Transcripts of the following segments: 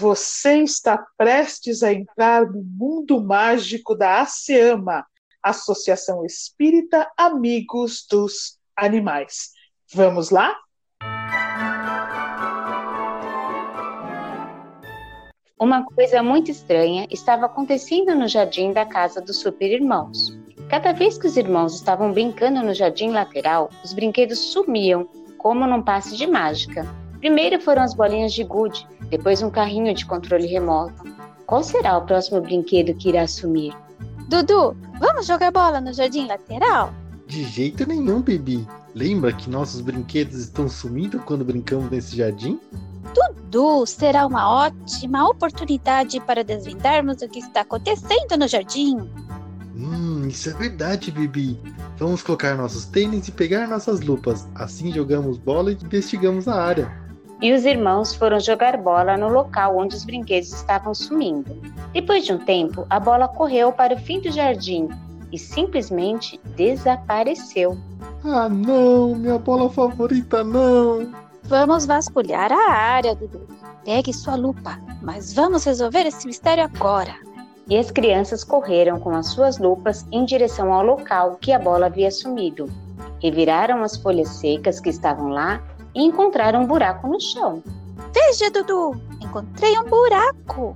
Você está prestes a entrar no mundo mágico da ASEAMA, Associação Espírita Amigos dos Animais. Vamos lá? Uma coisa muito estranha estava acontecendo no jardim da casa dos super-irmãos. Cada vez que os irmãos estavam brincando no jardim lateral, os brinquedos sumiam, como num passe de mágica. Primeiro foram as bolinhas de gude, depois um carrinho de controle remoto. Qual será o próximo brinquedo que irá sumir? Dudu, vamos jogar bola no jardim lateral? De jeito nenhum, Bibi. Lembra que nossos brinquedos estão sumindo quando brincamos nesse jardim? Dudu, será uma ótima oportunidade para desvendarmos o que está acontecendo no jardim. Hum, isso é verdade, Bibi. Vamos colocar nossos tênis e pegar nossas lupas. Assim jogamos bola e investigamos a área. E os irmãos foram jogar bola no local onde os brinquedos estavam sumindo. Depois de um tempo, a bola correu para o fim do jardim e simplesmente desapareceu. Ah, não, minha bola favorita não. Vamos vasculhar a área, Dudu. Pegue sua lupa, mas vamos resolver esse mistério agora. E as crianças correram com as suas lupas em direção ao local que a bola havia sumido. Reviraram as folhas secas que estavam lá e encontraram um buraco no chão. Veja, Dudu, encontrei um buraco.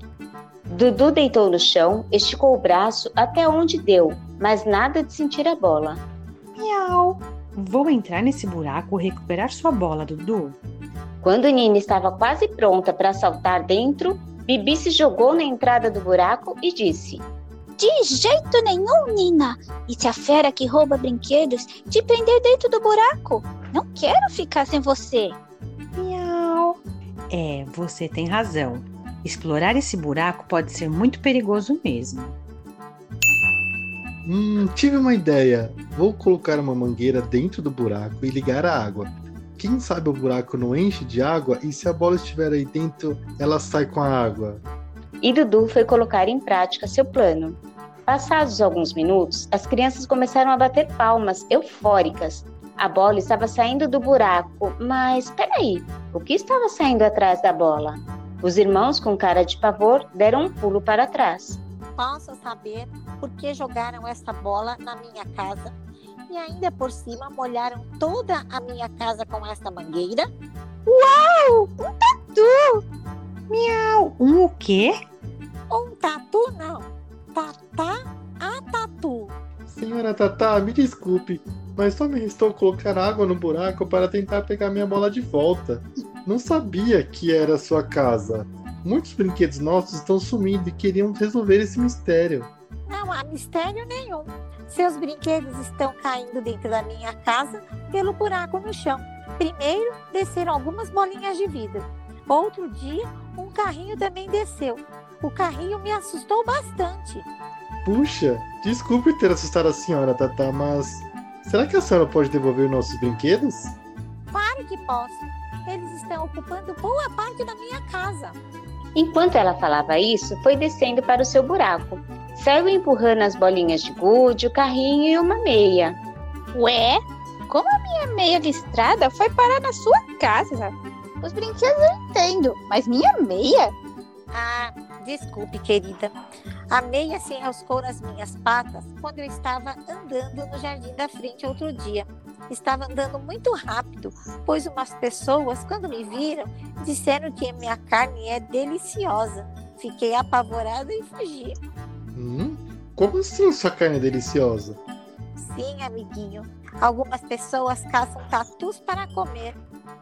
Dudu deitou no chão, esticou o braço até onde deu, mas nada de sentir a bola. Miau! Vou entrar nesse buraco e recuperar sua bola, Dudu. Quando Nina estava quase pronta para saltar dentro, Bibi se jogou na entrada do buraco e disse: De jeito nenhum, Nina! E se a fera que rouba brinquedos te prender dentro do buraco? Não quero ficar sem você! Miau! É, você tem razão. Explorar esse buraco pode ser muito perigoso mesmo. Hum, tive uma ideia. Vou colocar uma mangueira dentro do buraco e ligar a água. Quem sabe o buraco não enche de água e se a bola estiver aí dentro, ela sai com a água. E Dudu foi colocar em prática seu plano. Passados alguns minutos, as crianças começaram a bater palmas, eufóricas. A bola estava saindo do buraco, mas peraí, o que estava saindo atrás da bola? Os irmãos, com cara de pavor, deram um pulo para trás possa saber por que jogaram essa bola na minha casa e ainda por cima molharam toda a minha casa com essa mangueira. Uau! Um tatu! Miau! Um o quê? Um tatu não. Tatá a tatu. Senhora Tatá, me desculpe, mas só me restou colocar água no buraco para tentar pegar minha bola de volta. Não sabia que era sua casa. Muitos brinquedos nossos estão sumindo e queríamos resolver esse mistério. Não há mistério nenhum. Seus brinquedos estão caindo dentro da minha casa pelo buraco no chão. Primeiro, desceram algumas bolinhas de vidro. Outro dia, um carrinho também desceu. O carrinho me assustou bastante. Puxa, desculpe ter assustado a senhora, Tata, mas será que a senhora pode devolver nossos brinquedos? Claro que posso. Eles estão ocupando boa parte da minha casa. Enquanto ela falava isso, foi descendo para o seu buraco. Saiu empurrando as bolinhas de gude, o carrinho e uma meia. Ué, como a minha meia listrada foi parar na sua casa? Os brinquedos eu entendo, mas minha meia? Ah, desculpe, querida. A meia se enroscou nas minhas patas quando eu estava andando no jardim da frente outro dia. Estava andando muito rápido, pois umas pessoas, quando me viram, disseram que minha carne é deliciosa. Fiquei apavorada e fugi. Hum? Como assim sua carne é deliciosa? Sim, amiguinho. Algumas pessoas caçam tatus para comer.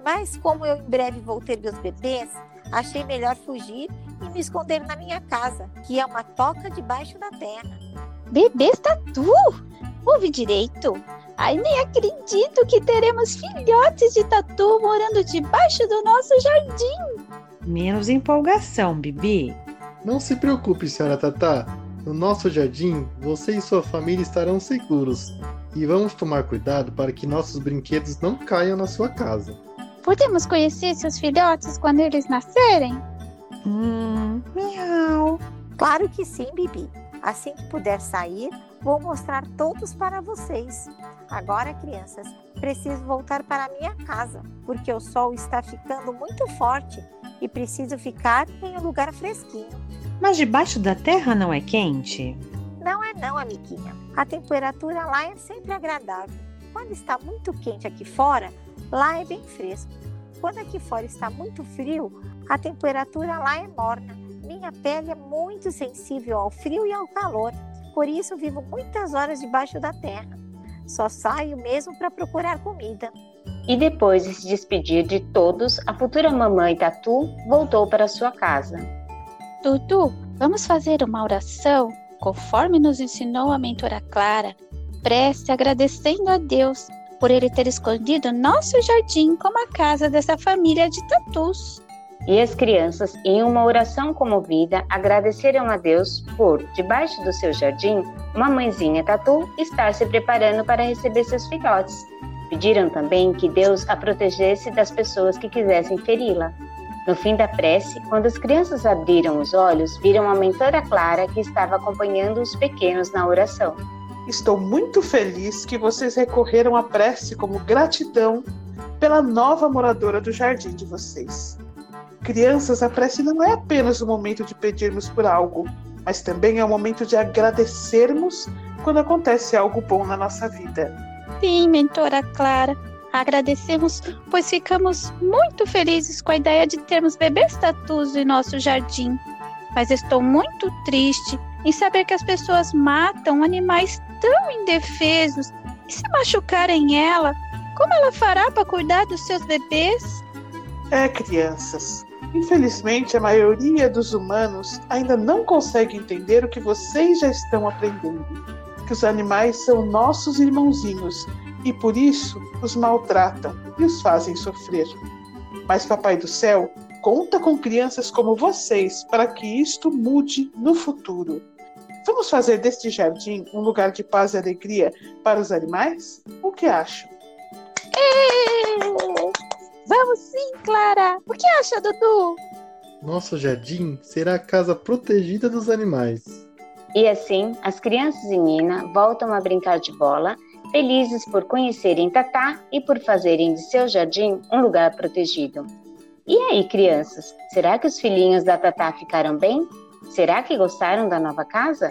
Mas como eu em breve vou ter meus bebês, achei melhor fugir e me esconder na minha casa, que é uma toca debaixo da terra. Bebês tatu? Ouve direito. Ai, nem acredito que teremos filhotes de tatu morando debaixo do nosso jardim. Menos empolgação, Bibi. Não se preocupe, senhora Tatá. No nosso jardim, você e sua família estarão seguros. E vamos tomar cuidado para que nossos brinquedos não caiam na sua casa. Podemos conhecer seus filhotes quando eles nascerem? Hum, miau. Claro que sim, Bibi. Assim que puder sair, vou mostrar todos para vocês. Agora, crianças, preciso voltar para minha casa, porque o sol está ficando muito forte e preciso ficar em um lugar fresquinho. Mas debaixo da terra não é quente? Não é não, amiguinha. A temperatura lá é sempre agradável. Quando está muito quente aqui fora, lá é bem fresco. Quando aqui fora está muito frio, a temperatura lá é morna. Minha pele é muito sensível ao frio e ao calor. Por isso vivo muitas horas debaixo da terra. Só saio mesmo para procurar comida. E depois de se despedir de todos, a futura mamãe Tatu voltou para sua casa. Dudu, vamos fazer uma oração conforme nos ensinou a mentora Clara. Preste agradecendo a Deus por ele ter escolhido nosso jardim como a casa dessa família de tatus. E as crianças, em uma oração comovida, agradeceram a Deus por, debaixo do seu jardim, uma mãezinha tatu estar se preparando para receber seus filhotes. Pediram também que Deus a protegesse das pessoas que quisessem feri-la. No fim da prece, quando as crianças abriram os olhos, viram a mentora Clara que estava acompanhando os pequenos na oração. Estou muito feliz que vocês recorreram à prece como gratidão pela nova moradora do jardim de vocês. Crianças, a prece não é apenas o momento de pedirmos por algo, mas também é o momento de agradecermos quando acontece algo bom na nossa vida. Sim, mentora Clara. Agradecemos, pois ficamos muito felizes com a ideia de termos bebês tatus em nosso jardim. Mas estou muito triste em saber que as pessoas matam animais tão indefesos e se machucarem ela, como ela fará para cuidar dos seus bebês? É, crianças. Infelizmente, a maioria dos humanos ainda não consegue entender o que vocês já estão aprendendo: que os animais são nossos irmãozinhos e por isso os maltratam e os fazem sofrer. Mas Papai do Céu conta com crianças como vocês para que isto mude no futuro. Vamos fazer deste jardim um lugar de paz e alegria para os animais? O que acham? Clara! O que acha, Dudu? Nosso jardim será a casa protegida dos animais. E assim, as crianças e Nina voltam a brincar de bola, felizes por conhecerem Tatá e por fazerem de seu jardim um lugar protegido. E aí, crianças, será que os filhinhos da Tatá ficaram bem? Será que gostaram da nova casa?